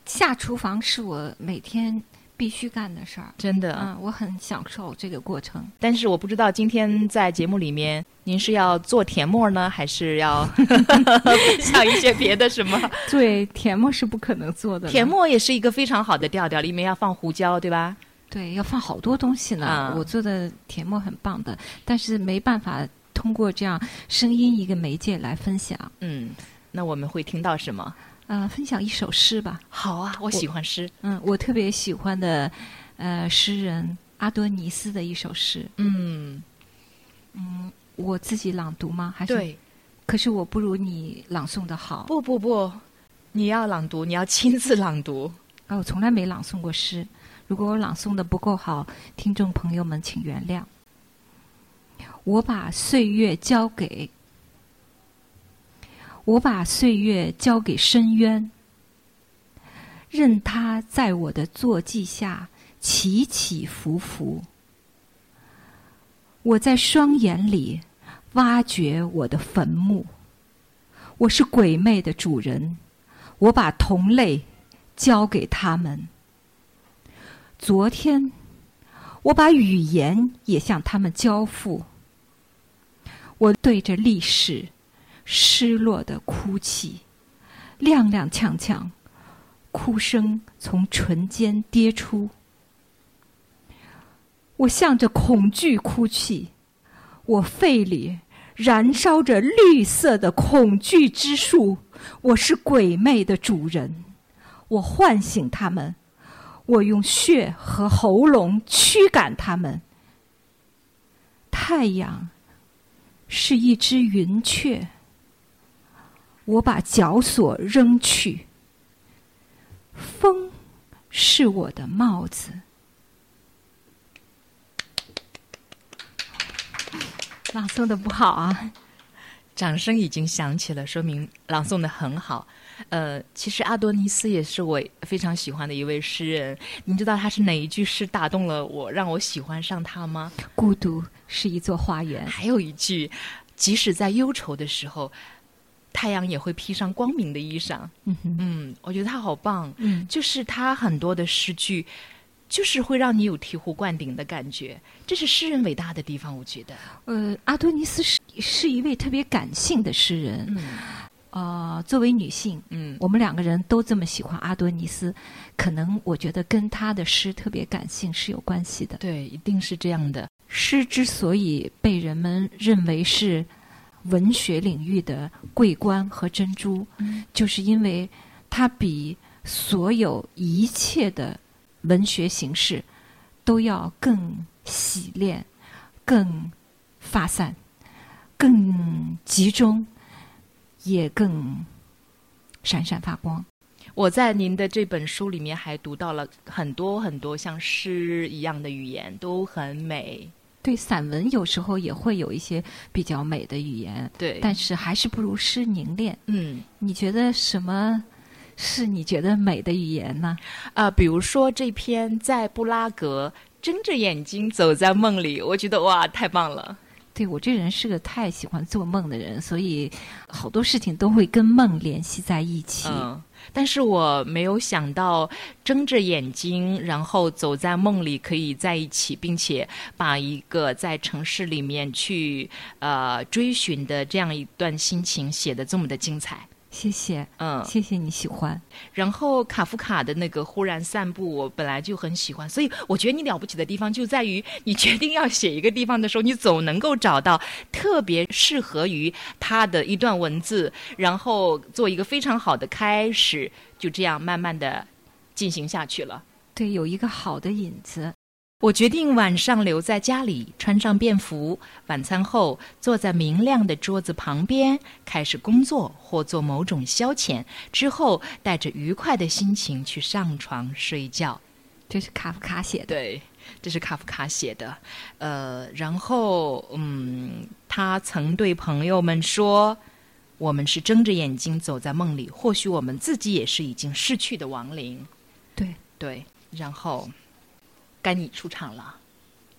Speaker 2: 下厨房是我每天必须干的事儿。
Speaker 1: 真的。
Speaker 2: 嗯，我很享受这个过程。
Speaker 1: 但是我不知道今天在节目里面，您是要做甜沫呢，还是要 像一些别的什么？
Speaker 2: 对，甜沫是不可能做的。
Speaker 1: 甜沫也是一个非常好的调调，里面要放胡椒，对吧？
Speaker 2: 对，要放好多东西呢。
Speaker 1: 啊
Speaker 2: 我做的甜沫很棒的，但是没办法通过这样声音一个媒介来分享。
Speaker 1: 嗯，那我们会听到什么？
Speaker 2: 呃，分享一首诗吧。
Speaker 1: 好啊，我喜欢诗。
Speaker 2: 嗯，我特别喜欢的，呃，诗人阿多尼斯的一首诗。
Speaker 1: 嗯，
Speaker 2: 我自己朗读吗？还是？
Speaker 1: 对，
Speaker 2: 可是我不如你朗诵的好。
Speaker 1: 不不不，你要朗读，你要亲自朗读。
Speaker 2: 啊，我从来没朗诵过诗。如果我朗诵的不够好，听众朋友们请原谅。我把岁月交给，我把岁月交给深渊，任它在我的坐骑下起起伏伏。我在双眼里挖掘我的坟墓。我是鬼魅的主人，我把同类交给他们。昨天，我把语言也向他们交付。我对着历史失落的哭泣，踉踉跄跄，哭声从唇间跌出。我向着恐惧哭泣，我肺里燃烧着绿色的恐惧之树。我是鬼魅的主人，我唤醒他们，我用血和喉咙驱赶他们。太阳是一只云雀，我把脚索扔去。风是我的帽子。朗诵的不好啊。
Speaker 1: 掌声已经响起了，说明朗诵的很好。呃，其实阿多尼斯也是我非常喜欢的一位诗人。您知道他是哪一句诗打动了我，让我喜欢上他吗？
Speaker 2: 孤独是一座花园。
Speaker 1: 还有一句，即使在忧愁的时候，太阳也会披上光明的衣裳。
Speaker 2: 嗯哼，
Speaker 1: 嗯，我觉得他好棒。
Speaker 2: 嗯
Speaker 1: 就是他很多的诗句就是会让你有醍醐灌顶的感觉。这是诗人伟大的地方，我觉得。
Speaker 2: 呃，阿多尼斯是是一位特别感性的诗人。
Speaker 1: 嗯
Speaker 2: 呃，作为女性，
Speaker 1: 嗯
Speaker 2: 我们两个人都这么喜欢阿多尼斯，可能我觉得跟他的诗特别感性是有关系的。
Speaker 1: 对，一定是这样的。
Speaker 2: 诗之所以被人们认为是文学领域的桂冠和珍珠，
Speaker 1: 嗯
Speaker 2: 就是因为它比所有一切的文学形式都要更洗练、更发散、更集中，也更闪闪发光。
Speaker 1: 我在您的这本书里面还读到了很多很多像诗一样的语言，都很美。
Speaker 2: 对散文有时候也会有一些比较美的语言，
Speaker 1: 对，
Speaker 2: 但是还是不如诗凝练。
Speaker 1: 嗯
Speaker 2: 你觉得什么是你觉得美的语言呢？
Speaker 1: 啊、比如说这篇在布拉格睁着眼睛走在梦里，我觉得哇，太棒了。
Speaker 2: 对我这人是个太喜欢做梦的人，所以好多事情都会跟梦联系在一起。
Speaker 1: 嗯，但是我没有想到睁着眼睛，然后走在梦里可以在一起，并且把一个在城市里面去呃追寻的这样一段心情写得这么的精彩。
Speaker 2: 谢谢，
Speaker 1: 嗯，
Speaker 2: 谢谢你喜欢。
Speaker 1: 然后卡夫卡的那个忽然散步，我本来就很喜欢，所以我觉得你了不起的地方就在于，你决定要写一个地方的时候，你总能够找到特别适合于他的一段文字，然后做一个非常好的开始，就这样慢慢的进行下去了。
Speaker 2: 对，有一个好的引子。
Speaker 1: 我决定晚上留在家里，穿上便服，晚餐后坐在明亮的桌子旁边，开始工作或做某种消遣，之后带着愉快的心情去上床睡觉。
Speaker 2: 这是卡夫卡写的。
Speaker 1: 对，这是卡夫卡写的。呃，然后嗯，他曾对朋友们说：“我们是睁着眼睛走在梦里，或许我们自己也是已经逝去的亡灵。
Speaker 2: 对，”
Speaker 1: 对，然后该你出场了。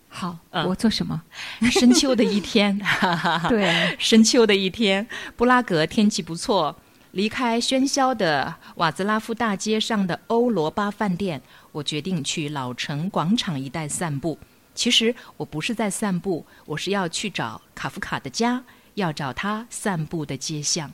Speaker 2: 好，
Speaker 1: 嗯
Speaker 2: 我做什么？
Speaker 1: 深秋的一天。
Speaker 2: 对，
Speaker 1: 深秋的一天，布拉格天气不错。离开喧嚣的瓦兹拉夫大街上的欧罗巴饭店，我决定去老城广场一带散步。其实我不是在散步，我是要去找卡夫卡的家，要找他散步的街巷。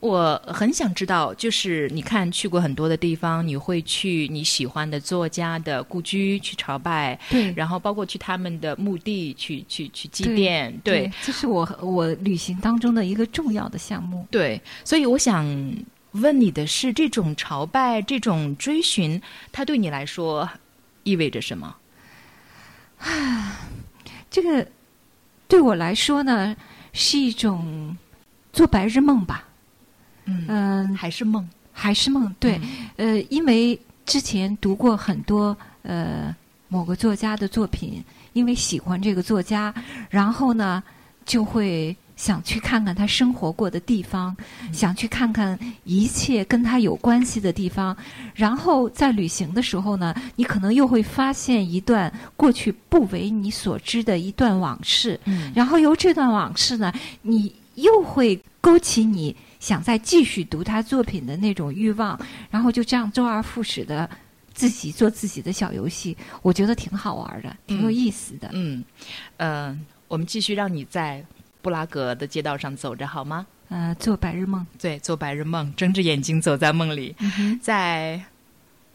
Speaker 1: 我很想知道，就是你看去过很多的地方，你会去你喜欢的作家的故居去朝拜，
Speaker 2: 对，
Speaker 1: 然后包括去他们的墓地去去去祭
Speaker 2: 对
Speaker 1: 奠，对，
Speaker 2: 这是我我旅行当中的一个重要的项目。
Speaker 1: 对，所以我想问你的是，这种朝拜、这种追寻，它对你来说意味着什么？
Speaker 2: 啊 这个对我来说呢，是一种做白日梦吧。
Speaker 1: 嗯，
Speaker 2: 嗯、
Speaker 1: 还是梦？
Speaker 2: 还是梦。对，呃，因为之前读过很多呃某个作家的作品，因为喜欢这个作家，然后呢就会想去看看他生活过的地方，想去看看一切跟他有关系的地方。然后在旅行的时候呢，你可能又会发现一段过去不为你所知的一段往事，
Speaker 1: 嗯
Speaker 2: 然后由这段往事呢，你又会勾起你想再继续读他作品的那种欲望，然后就这样周而复始的自己做自己的小游戏，我觉得挺好玩的，挺有意思的。
Speaker 1: 嗯，呃，我们继续让你在布拉格的街道上走着好吗？
Speaker 2: 呃，做白日梦，
Speaker 1: 对，做白日梦，睁着眼睛走在梦里。
Speaker 2: 嗯，
Speaker 1: 在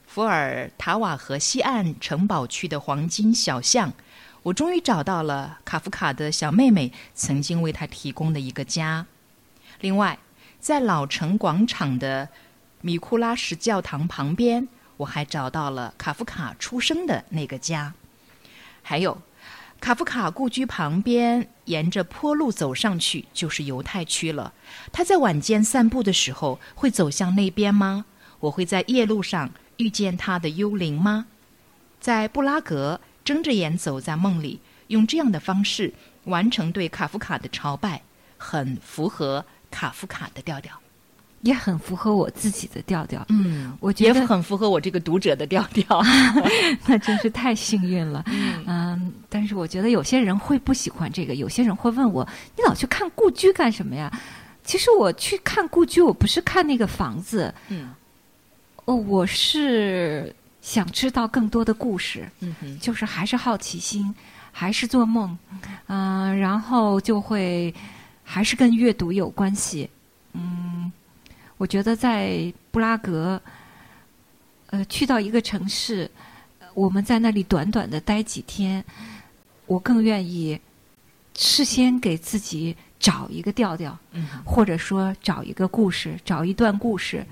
Speaker 1: 伏尔塔瓦河西岸城堡区的黄金小巷，我终于找到了卡夫卡的小妹妹曾经为他提供的一个家。另外，在老城广场的米库拉什教堂旁边，我还找到了卡夫卡出生的那个家。还有，卡夫卡故居旁边，沿着坡路走上去就是犹太区了。他在晚间散步的时候会走向那边吗？我会在夜路上遇见他的幽灵吗？在布拉格睁着眼走在梦里，用这样的方式完成对卡夫卡的朝拜，很符合卡夫卡的调调。
Speaker 2: 也很符合我自己的调调。
Speaker 1: 嗯
Speaker 2: 我觉得
Speaker 1: 也很符合我这个读者的调调。
Speaker 2: 那真是太幸运了。嗯但是我觉得有些人会不喜欢这个，有些人会问我：“你老去看故居干什么呀？”其实我去看故居，我不是看那个房子，
Speaker 1: 嗯
Speaker 2: 哦，我是想知道更多的故事，
Speaker 1: 嗯哼，
Speaker 2: 就是还是好奇心，还是做梦，嗯、然后就会还是跟阅读有关系。嗯，我觉得在布拉格，呃，去到一个城市，呃我们在那里短短的待几天，我更愿意事先给自己找一个调调，
Speaker 1: 嗯，
Speaker 2: 或者说找一个故事，找一段故事。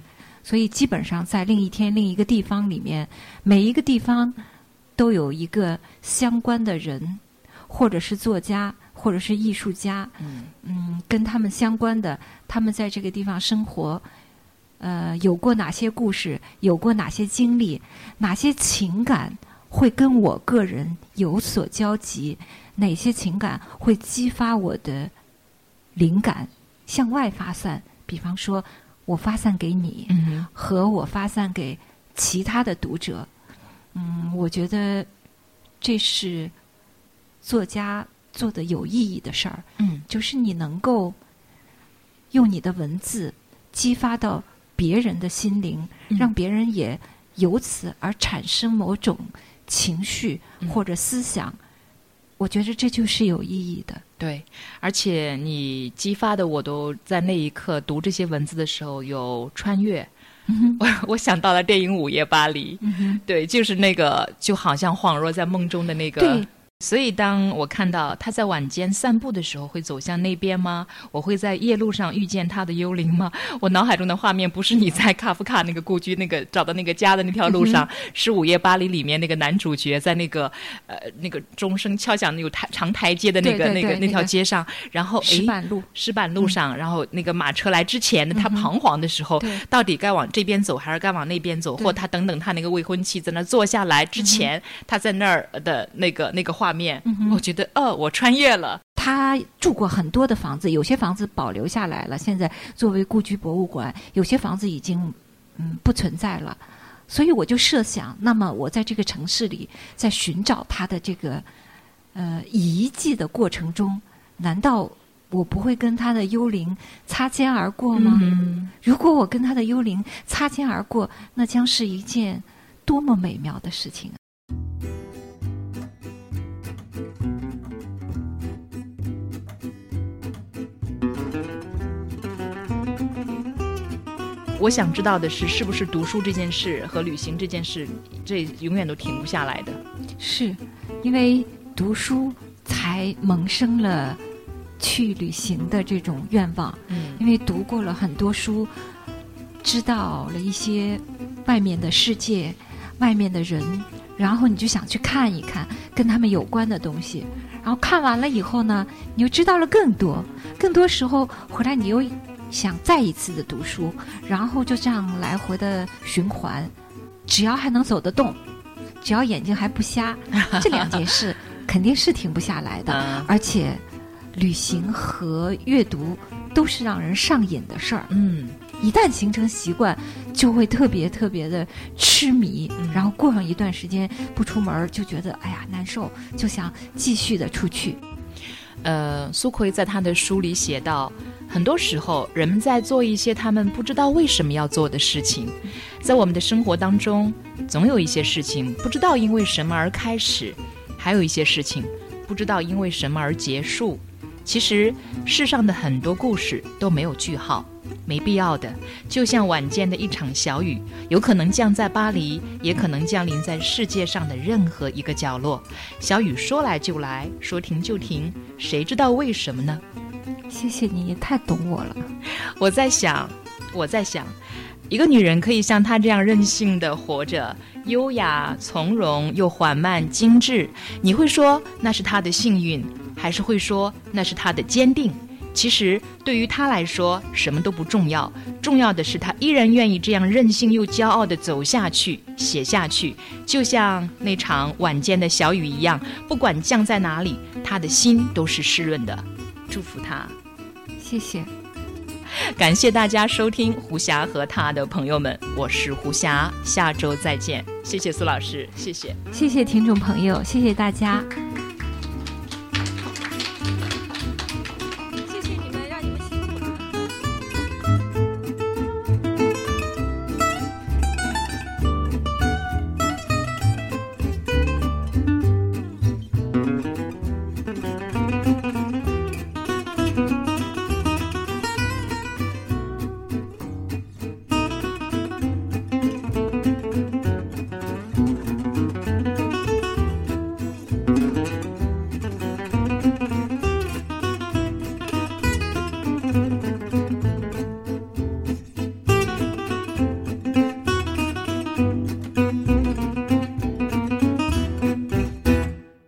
Speaker 2: 所以基本上在另一天另一个地方里面，每一个地方都有一个相关的人，或者是作家，或者是艺术家，
Speaker 1: 嗯。
Speaker 2: 嗯，跟他们相关的，他们在这个地方生活，呃，有过哪些故事，有过哪些经历，哪些情感会跟我个人有所交集，哪些情感会激发我的灵感向外发散，比方说我发散给你，
Speaker 1: 嗯，
Speaker 2: 和我发散给其他的读者。嗯，我觉得这是作家做的有意义的事儿，
Speaker 1: 嗯
Speaker 2: 就是你能够用你的文字激发到别人的心灵，
Speaker 1: 嗯
Speaker 2: 让别人也由此而产生某种情绪
Speaker 1: 嗯
Speaker 2: 或者思想。我觉得这就是有意义的。
Speaker 1: 对，而且你激发的我都在那一刻读这些文字的时候有穿越。
Speaker 2: 嗯
Speaker 1: 我我想到了电影《午夜巴黎》，
Speaker 2: 嗯，
Speaker 1: 对，就是那个就好像恍若在梦中的那个
Speaker 2: 对，
Speaker 1: 所以，当我看到他在晚间散步的时候，会走向那边吗？我会在夜路上遇见他的幽灵吗？我脑海中的画面不是你在卡夫卡那个故居、那个找到那个家的那条路上，是《午夜巴黎》里面那个男主角在那个呃那个钟声敲响有台长台阶的那个那个那条街上，然后诶
Speaker 2: 石板路，
Speaker 1: 石板路上，然后那个马车来之前的他彷徨的时候，
Speaker 2: 对
Speaker 1: 到底该往这边走还是该往那边走？或他等等他那个未婚妻在那坐下来之前，他在那儿的那个那个画面，
Speaker 2: 嗯
Speaker 1: 我觉得哦，我穿越了。
Speaker 2: 他住过很多的房子，有些房子保留下来了，现在作为故居博物馆；有些房子已经嗯不存在了。所以我就设想，那么我在这个城市里，在寻找他的这个呃遗迹的过程中，难道我不会跟他的幽灵擦肩而过吗？
Speaker 1: 嗯，
Speaker 2: 如果我跟他的幽灵擦肩而过，那将是一件多么美妙的事情啊！
Speaker 1: 我想知道的是，是不是读书这件事和旅行这件事，这永远都停不下来的？
Speaker 2: 是，因为读书才萌生了去旅行的这种愿望。
Speaker 1: 嗯
Speaker 2: 因为读过了很多书，知道了一些外面的世界、外面的人，然后你就想去看一看跟他们有关的东西。然后看完了以后呢，你又知道了更多，更多时候回来你又想再一次的读书，然后就这样来回的循环。只要还能走得动，只要眼睛还不瞎，这两件事肯定是停不下来的。
Speaker 1: 嗯
Speaker 2: 而且，旅行和阅读都是让人上瘾的事儿。
Speaker 1: 嗯
Speaker 2: 一旦形成习惯，就会特别特别的痴迷，
Speaker 1: 嗯
Speaker 2: 然后过上一段时间不出门就觉得哎呀难受，就想继续的出去。
Speaker 1: 呃，苏奎在他的书里写到，很多时候人们在做一些他们不知道为什么要做的事情，在我们的生活当中，总有一些事情不知道因为什么而开始，还有一些事情不知道因为什么而结束。其实世上的很多故事都没有句号，没必要的。就像晚间的一场小雨，有可能降在巴黎，也可能降临在世界上的任何一个角落。小雨说来就来，说停就停，谁知道为什么呢？
Speaker 2: 谢谢你，太懂我了。
Speaker 1: 我在想，我在想，一个女人可以像她这样任性的活着，优雅、从容又缓慢、精致，你会说那是她的幸运，还是会说那是她的坚定？其实对于她来说，什么都不重要，重要的是她依然愿意这样任性又骄傲地走下去、写下去，就像那场晚间的小雨一样，不管降在哪里，她的心都是湿润的。祝福她。
Speaker 2: 谢谢。
Speaker 1: 感谢大家收听胡霞和他的朋友们，我是胡霞，下周再见。谢谢苏老师，谢谢。
Speaker 2: 谢谢听众朋友，谢谢大家。
Speaker 1: 嗯